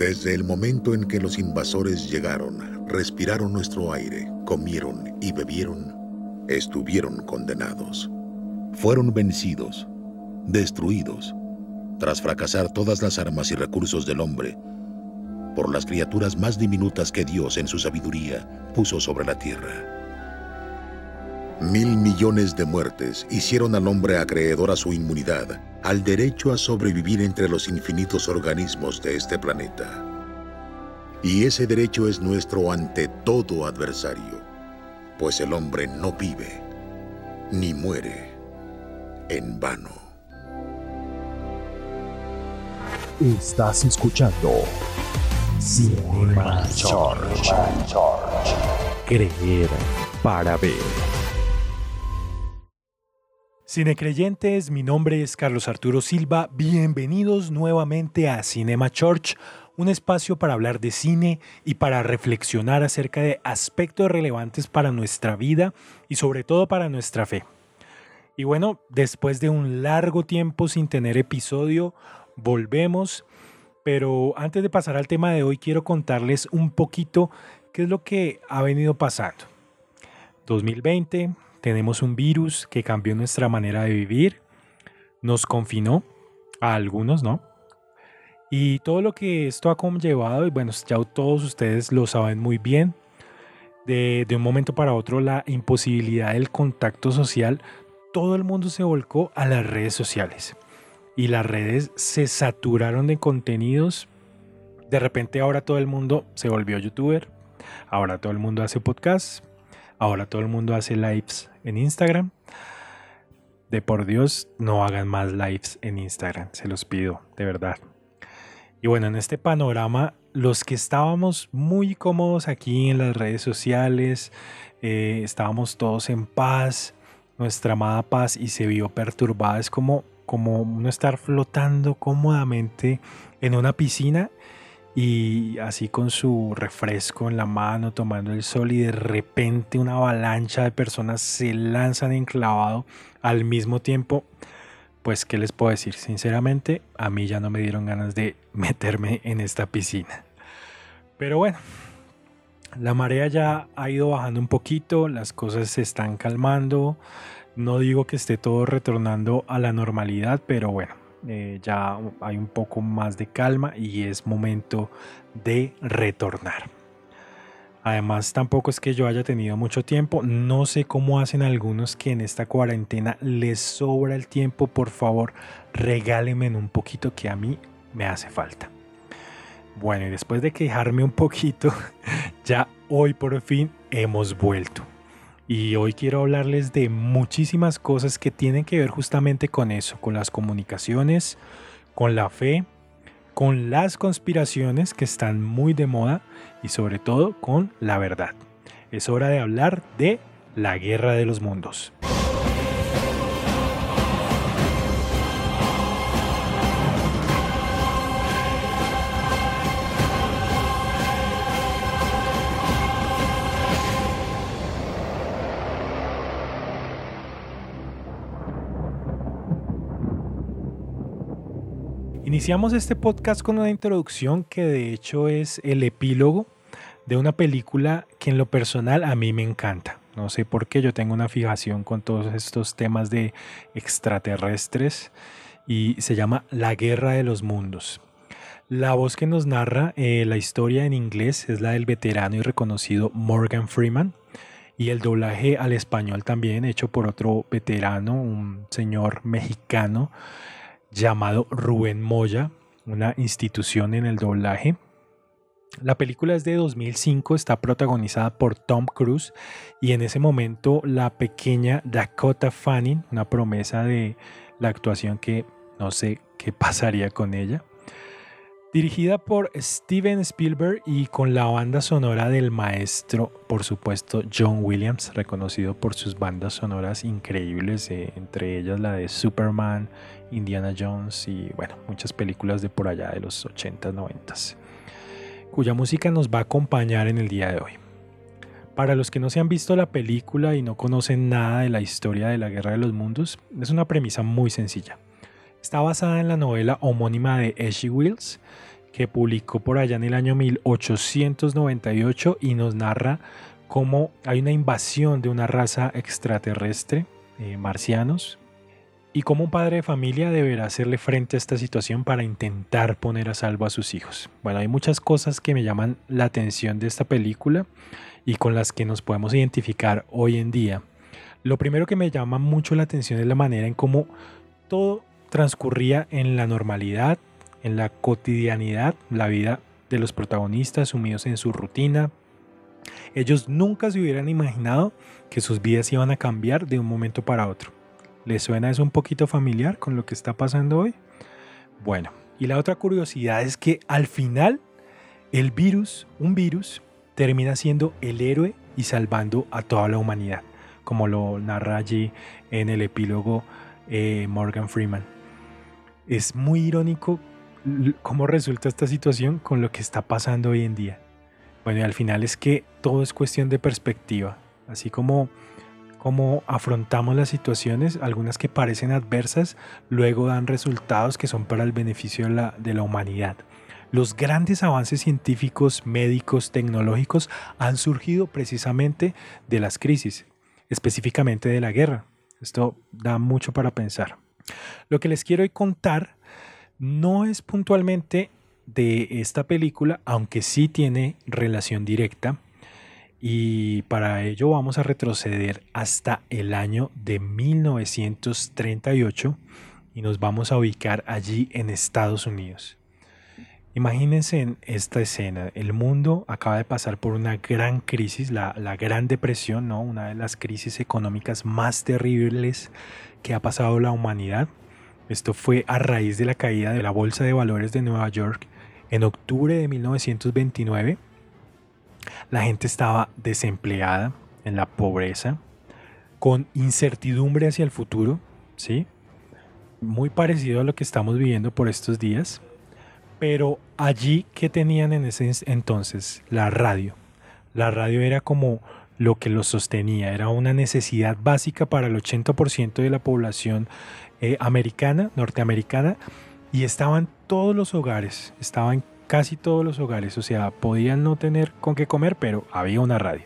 Desde el momento en que los invasores llegaron, respiraron nuestro aire, comieron y bebieron, estuvieron condenados. Fueron vencidos, destruidos, tras fracasar todas las armas y recursos del hombre, por las criaturas más diminutas que Dios en su sabiduría puso sobre la tierra. Mil millones de muertes hicieron al hombre acreedor a su inmunidad, al derecho a sobrevivir entre los infinitos organismos de este planeta. Y ese derecho es nuestro ante todo adversario, pues el hombre no vive ni muere en vano. Estás escuchando Cinema George. Creer para ver. Cinecreyentes, mi nombre es Carlos Arturo Silva. Bienvenidos nuevamente a Cinema Church, un espacio para hablar de cine y para reflexionar acerca de aspectos relevantes para nuestra vida y sobre todo para nuestra fe. Y bueno, después de un largo tiempo sin tener episodio, volvemos. Pero antes de pasar al tema de hoy, quiero contarles un poquito qué es lo que ha venido pasando. 2020 tenemos un virus que cambió nuestra manera de vivir, nos confinó, a algunos, ¿no? Y todo lo que esto ha conllevado, y bueno, ya todos ustedes lo saben muy bien, de, de, un momento para otro la imposibilidad del contacto social, todo el mundo se volcó a las redes sociales. Y las redes se saturaron de contenidos. De repente ahora todo el mundo se volvió youtuber, ahora todo el mundo hace podcasts, ahora todo el mundo hace lives en Instagram. De por Dios, no hagan más lives en Instagram, se los pido, de verdad. Y bueno, en este panorama, los que estábamos muy cómodos aquí en las redes sociales, eh, estábamos todos en paz, nuestra amada paz y se vio perturbada. Es como, como uno estar flotando cómodamente en una piscina y así con su refresco en la mano tomando el sol y de repente una avalancha de personas se lanzan enclavado al mismo tiempo, pues qué les puedo decir, sinceramente a mí ya no me dieron ganas de meterme en esta piscina. Pero bueno, la marea ya ha ido bajando un poquito, las cosas se están calmando, no digo que esté todo retornando a la normalidad, pero bueno, eh, ya hay un poco más de calma y es momento de retornar. Además, tampoco es que yo haya tenido mucho tiempo. No sé cómo hacen algunos que en esta cuarentena les sobra el tiempo. Por favor, regálenme un poquito que a mí me hace falta. Bueno, y después de quejarme un poquito, ya hoy por fin hemos vuelto. Y hoy quiero hablarles de muchísimas cosas que tienen que ver justamente con eso, con las comunicaciones, con la fe, con las conspiraciones que están muy de moda y sobre todo con la verdad. Es hora de hablar de la guerra de los mundos. Iniciamos este podcast con una introducción que de hecho es el epílogo de una película que en lo personal a mí me encanta. No sé por qué yo tengo una fijación con todos estos temas de extraterrestres y se llama La Guerra de los Mundos. La voz que nos narra eh, la historia en inglés es la del veterano y reconocido Morgan Freeman y el doblaje al español también hecho por otro veterano, un señor mexicano llamado Rubén Moya, una institución en el doblaje. La película es de 2005, está protagonizada por Tom Cruise y en ese momento la pequeña Dakota Fanning, una promesa de la actuación que no sé qué pasaría con ella. Dirigida por Steven Spielberg y con la banda sonora del maestro, por supuesto, John Williams, reconocido por sus bandas sonoras increíbles, eh, entre ellas la de Superman, Indiana Jones y bueno, muchas películas de por allá de los 80s, 90s, cuya música nos va a acompañar en el día de hoy. Para los que no se han visto la película y no conocen nada de la historia de la Guerra de los Mundos, es una premisa muy sencilla. Está basada en la novela homónima de H.G. Wells, que publicó por allá en el año 1898 y nos narra cómo hay una invasión de una raza extraterrestre, eh, marcianos, y cómo un padre de familia deberá hacerle frente a esta situación para intentar poner a salvo a sus hijos. Bueno, hay muchas cosas que me llaman la atención de esta película y con las que nos podemos identificar hoy en día. Lo primero que me llama mucho la atención es la manera en cómo todo transcurría en la normalidad, en la cotidianidad, la vida de los protagonistas sumidos en su rutina. Ellos nunca se hubieran imaginado que sus vidas iban a cambiar de un momento para otro. ¿Les suena eso un poquito familiar con lo que está pasando hoy? Bueno, y la otra curiosidad es que al final el virus, un virus, termina siendo el héroe y salvando a toda la humanidad, como lo narra allí en el epílogo eh, Morgan Freeman. Es muy irónico cómo resulta esta situación con lo que está pasando hoy en día. Bueno, y al final es que todo es cuestión de perspectiva, así como como afrontamos las situaciones, algunas que parecen adversas, luego dan resultados que son para el beneficio de la, humanidad. Los grandes avances científicos, médicos, tecnológicos han surgido precisamente de las crisis, específicamente de la guerra. Esto da mucho para pensar. Lo que les quiero contar no es puntualmente de esta película, aunque sí tiene relación directa. Y para ello vamos a retroceder hasta el año de 1938 y nos vamos a ubicar allí en Estados Unidos. Imagínense en esta escena, el mundo acaba de pasar por una gran crisis, la, la, Gran Depresión, ¿no? una de las crisis económicas más terribles que ha pasado la humanidad. Esto fue a raíz de la caída de la Bolsa de Valores de Nueva York en octubre de 1929. La gente estaba desempleada, en la pobreza, con incertidumbre hacia el futuro, ¿sí? Muy parecido a lo que estamos viviendo por estos días. Pero allí, ¿qué tenían en ese entonces? La radio. La radio era como lo que los sostenía, era una necesidad básica para el 80% de la población eh, americana, norteamericana, y estaban todos los hogares, estaban casi todos los hogares, o sea, podían no tener con qué comer, pero había una radio.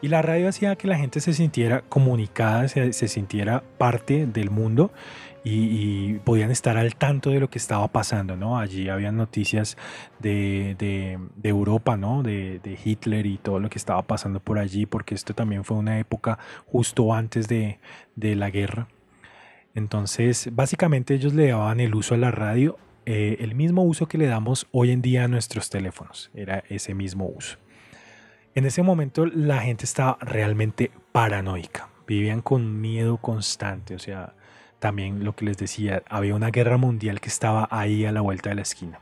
Y la radio hacía que la gente se sintiera comunicada, se, sintiera parte del mundo y, podían estar al tanto de lo que estaba pasando, ¿no? Allí habían noticias de, de, Europa, ¿no? De, de, Hitler y todo lo que estaba pasando por allí, porque esto también fue una época justo antes de, de la guerra. Entonces, básicamente ellos le daban el uso a la radio, eh, el mismo uso que le damos hoy en día a nuestros teléfonos, era ese mismo uso. En ese momento la gente estaba realmente paranoica, vivían con miedo constante, o sea, también lo que les decía, había una guerra mundial que estaba ahí a la vuelta de la esquina.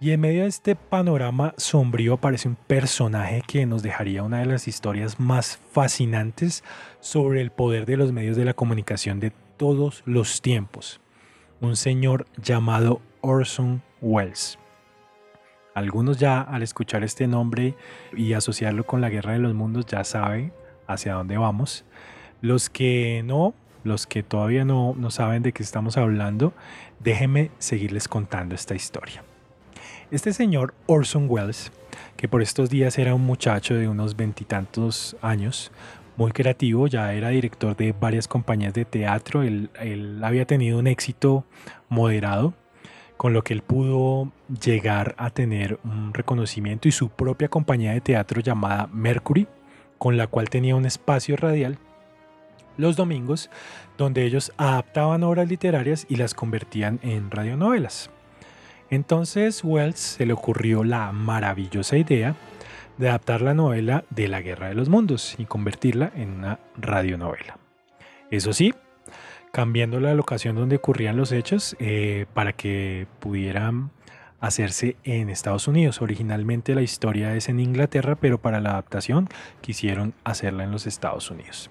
Y en medio de este panorama sombrío aparece un personaje que nos dejaría una de las historias más fascinantes sobre el poder de los medios de la comunicación de todos los tiempos. Un señor llamado Orson Welles. Algunos ya al escuchar este nombre y asociarlo con la Guerra de los Mundos ya saben hacia dónde vamos. Los que no, los que todavía no, no saben de qué estamos hablando, déjenme seguirles contando esta historia. Este señor Orson Welles, que por estos días era un muchacho de unos veintitantos años, muy creativo, ya era director de varias compañías de teatro, él, había tenido un éxito moderado, con lo que él pudo llegar a tener un reconocimiento y su propia compañía de teatro llamada Mercury, con la cual tenía un espacio radial los domingos, donde ellos adaptaban obras literarias y las convertían en radionovelas. Entonces Wells se le ocurrió la maravillosa idea de adaptar la novela de la Guerra de los Mundos y convertirla en una radionovela. Eso sí, cambiando la locación donde ocurrían los hechos eh, para que pudieran hacerse en Estados Unidos. Originalmente la historia es en Inglaterra, pero para la adaptación quisieron hacerla en los Estados Unidos.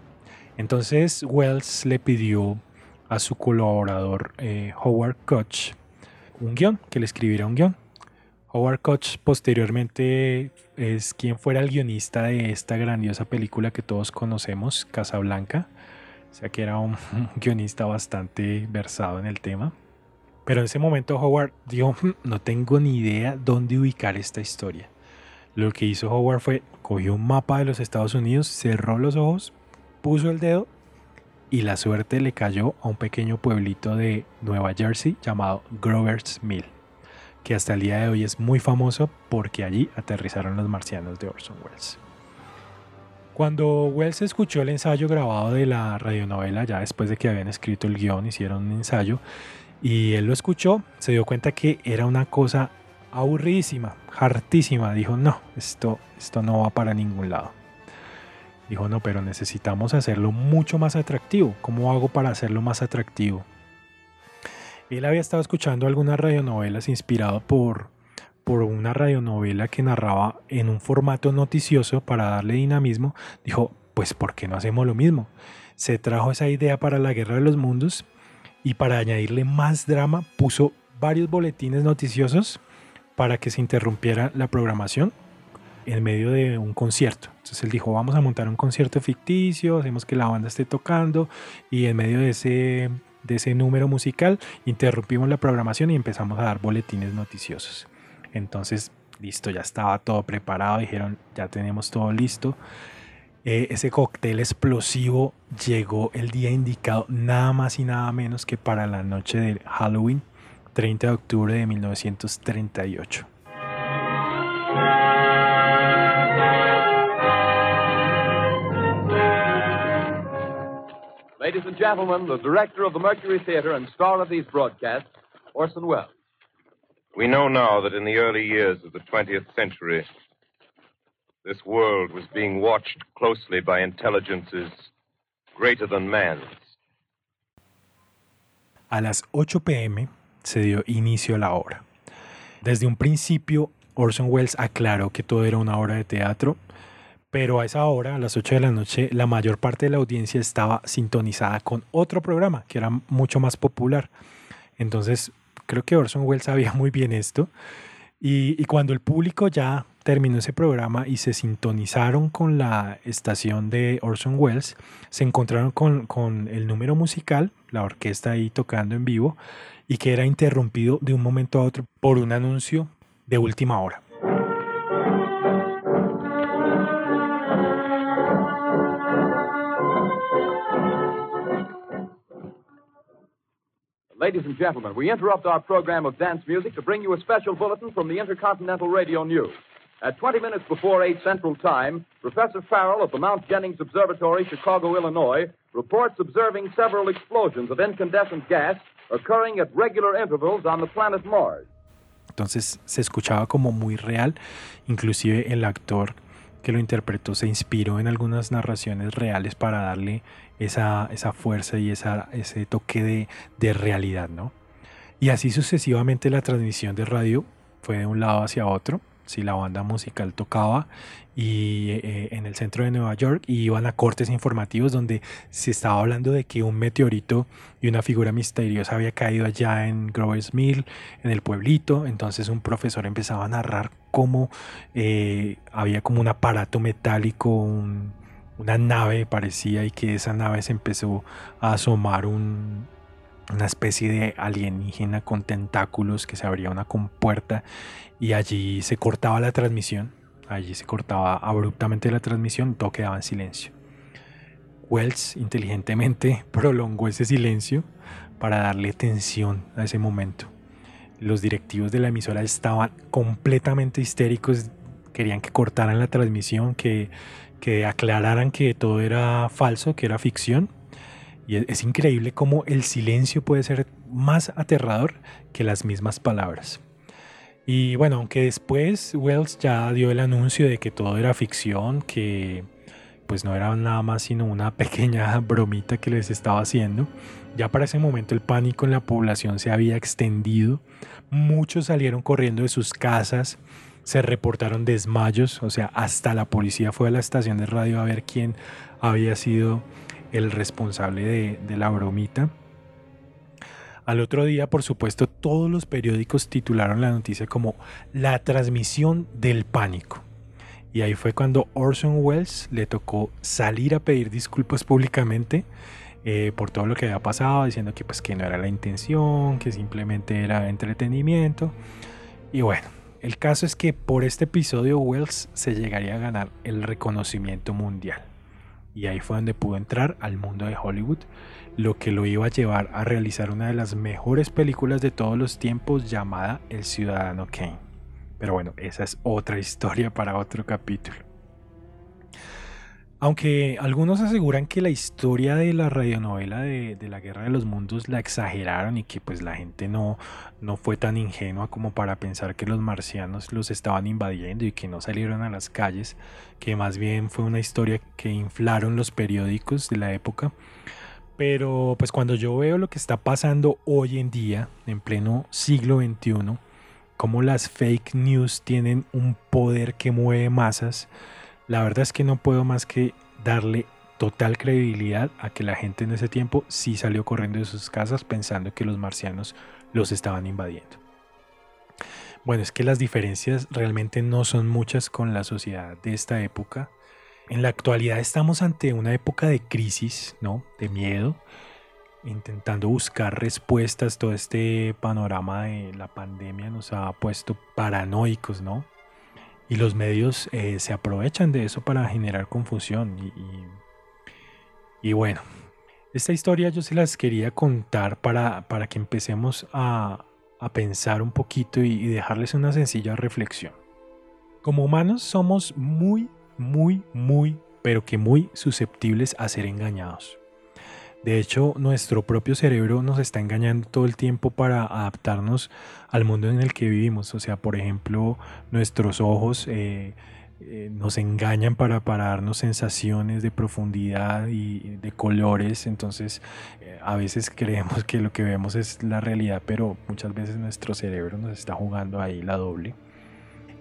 Entonces Wells le pidió a su colaborador eh, Howard Koch un guion, que le escribiera un guion. Howard Koch posteriormente es quien fuera el guionista de esta grandiosa película que todos conocemos, Casablanca. O sea que era un guionista bastante versado en el tema. Pero en ese momento Howard dijo, "Hmm, no tengo ni idea dónde ubicar esta historia. Lo que hizo Howard fue, cogió un mapa de los Estados Unidos, cerró los ojos, puso el dedo y la suerte le cayó a un pequeño pueblito de Nueva Jersey llamado Grover's Mill, que hasta el día de hoy es muy famoso porque allí aterrizaron los marcianos de Orson Welles. Cuando Wells escuchó el ensayo grabado de la radionovela, ya después de que habían escrito el guion, hicieron un ensayo, y él lo escuchó, se dio cuenta que era una cosa aburridísima, hartísima. Dijo, no, esto, esto no va para ningún lado. Dijo, no, pero necesitamos hacerlo mucho más atractivo. ¿Cómo hago para hacerlo más atractivo? Él había estado escuchando algunas radionovelas inspirado por, por una radionovela que narraba en un formato noticioso para darle dinamismo. Dijo, pues ¿por qué no hacemos lo mismo? Se trajo esa idea para la Guerra de los Mundos y para añadirle más drama puso varios boletines noticiosos para que se interrumpiera la programación en medio de un concierto. Entonces él dijo, vamos a montar un concierto ficticio, hacemos que la banda esté tocando y en medio de ese, de ese número musical interrumpimos la programación y empezamos a dar boletines noticiosos. Entonces, listo, ya estaba todo preparado, dijeron, ya tenemos todo listo. Eh, ese cóctel explosivo llegó el día indicado, nada más y nada menos que para la noche de Halloween, 30 de octubre de 1938. Ladies and gentlemen, the director of the Mercury Theater and star of these broadcasts, Orson Welles. We know now that in the early years of the 20th century, this world was being watched closely by intelligences greater than man's. A las 8 pm se dio inicio a la obra. Desde un principio, Orson Welles aclaró que todo era una obra de teatro, pero a esa hora, a las 8 de la noche, la mayor parte de la audiencia estaba sintonizada con otro programa que era mucho más popular. Entonces, creo que Orson Welles sabía muy bien esto. Y, y cuando el público ya terminó ese programa y se sintonizaron con la estación de Orson Welles, se encontraron con, con el número musical, la orquesta ahí tocando en vivo, y que era interrumpido de un momento a otro por un anuncio de última hora. Ladies and gentlemen, we interrupt our program of dance music to bring you a special bulletin from the Intercontinental Radio News. At 20 minutes before 8 Central Time, Professor Farrell of the Mount Jennings Observatory, Chicago, Illinois, reports observing several explosions of incandescent gas occurring at regular intervals on the planet Mars. Entonces se escuchaba como muy real, inclusive el actor que lo interpretó se inspiró en algunas narraciones reales para darle esa, esa fuerza y esa, ese toque de, de realidad, ¿no? Y así sucesivamente la transmisión de radio fue de un lado hacia otro, si la banda musical tocaba y eh, en el centro de Nueva York y iban a cortes informativos donde se estaba hablando de que un meteorito y una figura misteriosa había caído allá en Grover's Mill, en el pueblito. Entonces un profesor empezaba a narrar cómo eh, había como un aparato metálico, un, una nave parecía y que esa nave se empezó a asomar un, una especie de alienígena con tentáculos que se abría una compuerta y allí se cortaba la transmisión, allí se cortaba abruptamente la transmisión, todo quedaba en silencio. Wells inteligentemente prolongó ese silencio para darle tensión a ese momento. Los directivos de la emisora estaban completamente histéricos, querían que cortaran la transmisión, que, que aclararan que todo era falso, que era ficción. Y es, es increíble cómo el silencio puede ser más aterrador que las mismas palabras. Y bueno, aunque después Wells ya dio el anuncio de que todo era ficción, que pues no era nada más sino una pequeña bromita que les estaba haciendo, ya para ese momento el pánico en la población se había extendido, muchos salieron corriendo de sus casas, se reportaron desmayos, o sea, hasta la policía fue a la estación de radio a ver quién había sido el responsable de, la bromita. Al otro día, por supuesto, todos los periódicos titularon la noticia como la transmisión del pánico. Y ahí fue cuando Orson Welles le tocó salir a pedir disculpas públicamente eh, por todo lo que había pasado, diciendo que pues que no era la intención, que simplemente era entretenimiento. Y bueno, el caso es que por este episodio Wells se llegaría a ganar el reconocimiento mundial. Y ahí fue donde pudo entrar al mundo de Hollywood, lo que lo iba a llevar a realizar una de las mejores películas de todos los tiempos llamada El Ciudadano Kane. Pero bueno, esa es otra historia para otro capítulo. Aunque algunos aseguran que la historia de la radionovela de, la Guerra de los Mundos la exageraron y que pues la gente no, no fue tan ingenua como para pensar que los marcianos los estaban invadiendo y que no salieron a las calles, que más bien fue una historia que inflaron los periódicos de la época. Pero pues cuando yo veo lo que está pasando hoy en día, en pleno siglo XXI, cómo las fake news tienen un poder que mueve masas, la verdad es que no puedo más que darle total credibilidad a que la gente en ese tiempo sí salió corriendo de sus casas pensando que los marcianos los estaban invadiendo. Bueno, es que las diferencias realmente no son muchas con la sociedad de esta época. En la actualidad estamos ante una época de crisis, ¿no? De miedo, intentando buscar respuestas. Todo este panorama de la pandemia nos ha puesto paranoicos, ¿no? Y los medios eh, se aprovechan de eso para generar confusión. Y, bueno, esta historia yo se las quería contar para, para que empecemos a, pensar un poquito y dejarles una sencilla reflexión. Como humanos somos muy, muy, muy, pero que muy susceptibles a ser engañados. De hecho, nuestro propio cerebro nos está engañando todo el tiempo para adaptarnos al mundo en el que vivimos. O sea, por ejemplo, nuestros ojos eh, eh, nos engañan para, darnos sensaciones de profundidad y de colores. Entonces, eh, a veces creemos que lo que vemos es la realidad, pero muchas veces nuestro cerebro nos está jugando ahí la doble.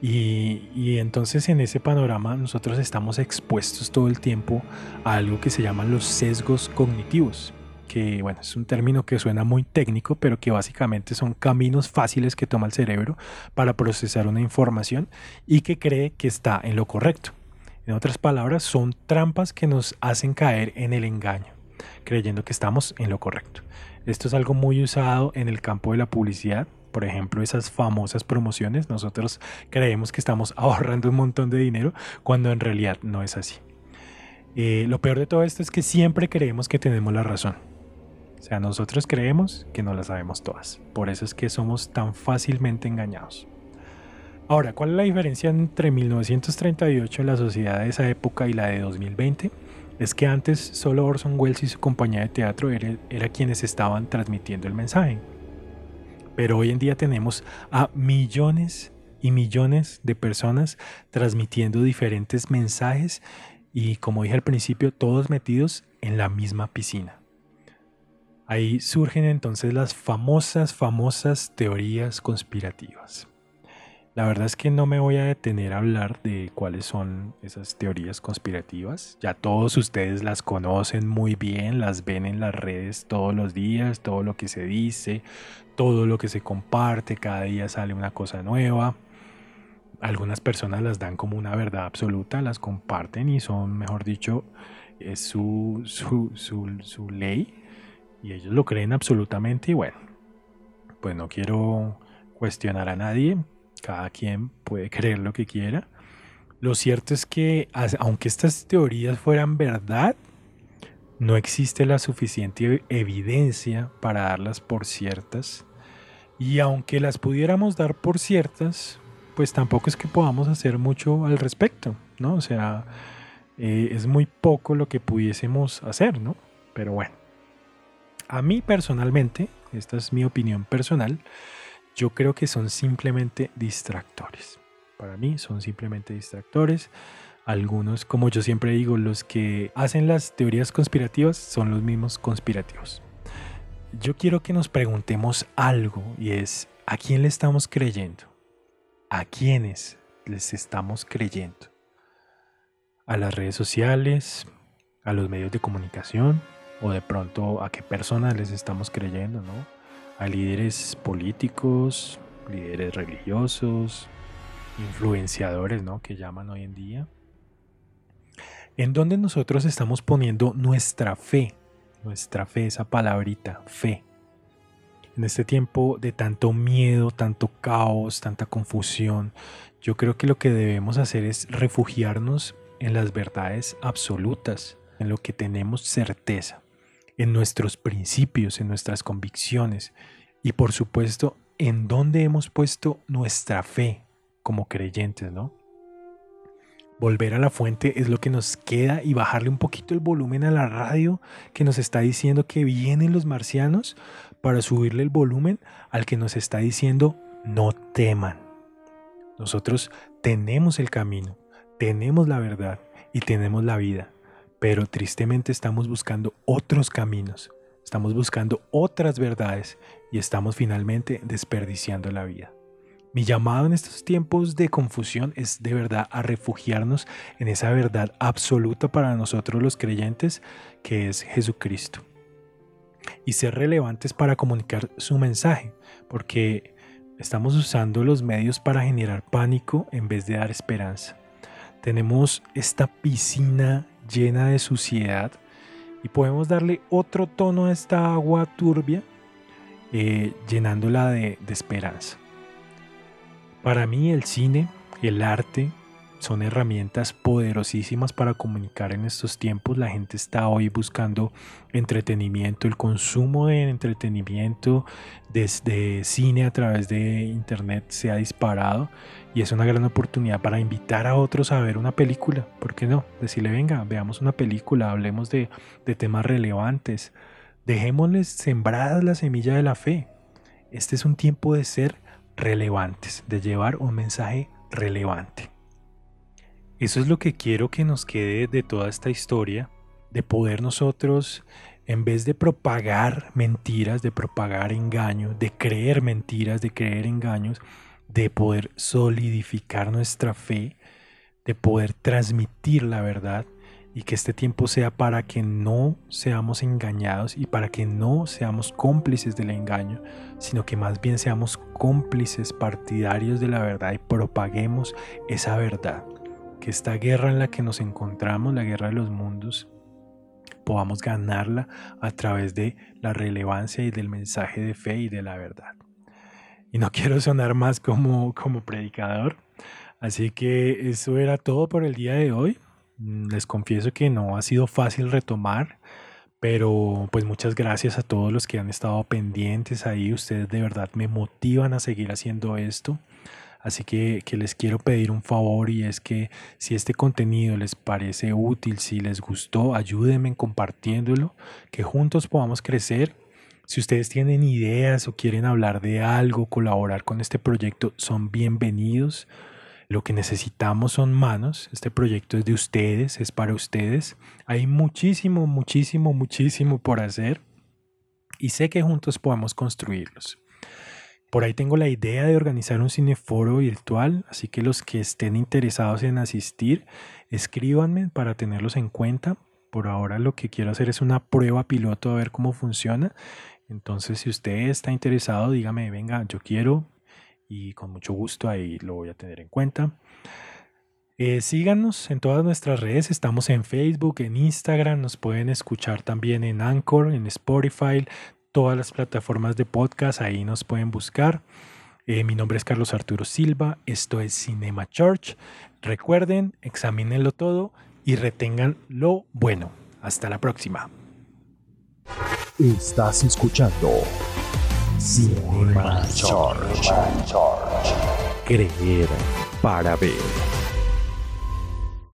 Y, entonces en ese panorama nosotros estamos expuestos todo el tiempo a algo que se llaman los sesgos cognitivos, que bueno, es un término que suena muy técnico, pero que básicamente son caminos fáciles que toma el cerebro para procesar una información y que cree que está en lo correcto. En otras palabras, son trampas que nos hacen caer en el engaño, creyendo que estamos en lo correcto. Esto es algo muy usado en el campo de la publicidad, por ejemplo, esas famosas promociones, nosotros creemos que estamos ahorrando un montón de dinero cuando en realidad no es así. Eh, lo peor de todo esto es que siempre creemos que tenemos la razón. O sea, nosotros creemos que no la sabemos todas. Por eso es que somos tan fácilmente engañados. Ahora, ¿cuál es la diferencia entre 1938, la sociedad de esa época, y la de 2020? Es que antes solo Orson Welles y su compañía de teatro eran era quienes estaban transmitiendo el mensaje. Pero hoy en día tenemos a millones y millones de personas transmitiendo diferentes mensajes y como dije al principio, todos metidos en la misma piscina. Ahí surgen entonces las famosas, famosas teorías conspirativas. La verdad es que no me voy a detener a hablar de cuáles son esas teorías conspirativas. Ya todos ustedes las conocen muy bien, las ven en las redes todos los días, todo lo que se dice, todo lo que se comparte, cada día sale una cosa nueva. Algunas personas las dan como una verdad absoluta, las comparten y son, mejor dicho, es su, su, su ley y ellos lo creen absolutamente y bueno, pues no quiero cuestionar a nadie, cada quien puede creer lo que quiera. Lo cierto es que, aunque estas teorías fueran verdad, no existe la suficiente evidencia para darlas por ciertas. Y aunque las pudiéramos dar por ciertas, pues tampoco es que podamos hacer mucho al respecto, ¿no? O sea, eh, es muy poco lo que pudiésemos hacer, ¿no? Pero bueno, a mí personalmente, esta es mi opinión personal, yo creo que son simplemente distractores. Para mí son simplemente distractores. Algunos, como yo siempre digo, los que hacen las teorías conspirativas son los mismos conspirativos. Yo quiero que nos preguntemos algo y es, ¿a quién le estamos creyendo? ¿A quiénes les estamos creyendo? ¿A las redes sociales? ¿A los medios de comunicación? ¿O de pronto a qué personas les estamos creyendo? ¿no? A líderes políticos, líderes religiosos, influenciadores, ¿no? Que llaman hoy en día. En donde nosotros estamos poniendo nuestra fe, nuestra fe, esa palabrita, fe. En este tiempo de tanto miedo, tanto caos, tanta confusión, yo creo que lo que debemos hacer es refugiarnos en las verdades absolutas, en lo que tenemos certeza, en nuestros principios, en nuestras convicciones y por supuesto en dónde hemos puesto nuestra fe como creyentes, ¿no? Volver a la fuente es lo que nos queda y bajarle un poquito el volumen a la radio que nos está diciendo que vienen los marcianos para subirle el volumen al que nos está diciendo no teman. Nosotros tenemos el camino, tenemos la verdad y tenemos la vida, pero tristemente estamos buscando otros caminos, estamos buscando otras verdades y estamos finalmente desperdiciando la vida. Mi llamado en estos tiempos de confusión es de verdad a refugiarnos en esa verdad absoluta para nosotros los creyentes que es Jesucristo. Y ser relevantes para comunicar su mensaje, porque estamos usando los medios para generar pánico en vez de dar esperanza. Tenemos esta piscina llena de suciedad y podemos darle otro tono a esta agua turbia eh, llenándola de esperanza. Para mí el cine, el arte, son herramientas poderosísimas para comunicar en estos tiempos. La gente está hoy buscando entretenimiento, el consumo de entretenimiento desde cine a través de internet se ha disparado y es una gran oportunidad para invitar a otros a ver una película. ¿Por qué no? Decirle, venga, veamos una película, hablemos de, temas relevantes, dejémosles sembradas la semilla de la fe. Este es un tiempo de ser relevantes, de llevar un mensaje relevante. Eso es lo que quiero que nos quede de toda esta historia, de poder nosotros, en vez de propagar mentiras, de propagar engaños, de creer mentiras, de creer engaños, de poder solidificar nuestra fe, de poder transmitir la verdad y que este tiempo sea para que no seamos engañados y para que no seamos cómplices del engaño, sino que más bien seamos cómplices partidarios de la verdad y propaguemos esa verdad. Que esta guerra en la que nos encontramos, la guerra de los mundos, podamos ganarla a través de la relevancia y del mensaje de fe y de la verdad. Y no quiero sonar más como, como predicador, así que eso era todo por el día de hoy. Mm, les confieso que no ha sido fácil retomar, pero pues muchas gracias a todos los que han estado pendientes ahí. Ustedes de verdad me motivan a seguir haciendo esto. Así que, que, les quiero pedir un favor y es que si este contenido les parece útil, si les gustó, ayúdenme compartiéndolo, que juntos podamos crecer. Si ustedes tienen ideas o quieren hablar de algo, colaborar con este proyecto, son bienvenidos. Lo que necesitamos son manos. Este proyecto es de ustedes, es para ustedes. Hay muchísimo, muchísimo, muchísimo por hacer y sé que juntos podemos construirlos. Por ahí tengo la idea de organizar un cineforo virtual, así que los que estén interesados en asistir, escríbanme para tenerlos en cuenta. Por ahora lo que quiero hacer es una prueba piloto a ver cómo funciona. Entonces, si usted está interesado, dígame, venga, yo quiero, y con mucho gusto ahí lo voy a tener en cuenta. Eh, síganos en todas nuestras redes, estamos en Facebook, en Instagram, nos pueden escuchar también en Anchor, en Spotify, todas las plataformas de podcast, ahí nos pueden buscar. Eh, mi nombre es Carlos Arturo Silva, esto es Cinema Church. Recuerden, examínenlo todo y retengan lo bueno. Hasta la próxima. Estás escuchando Cinema Charge. Creer para ver.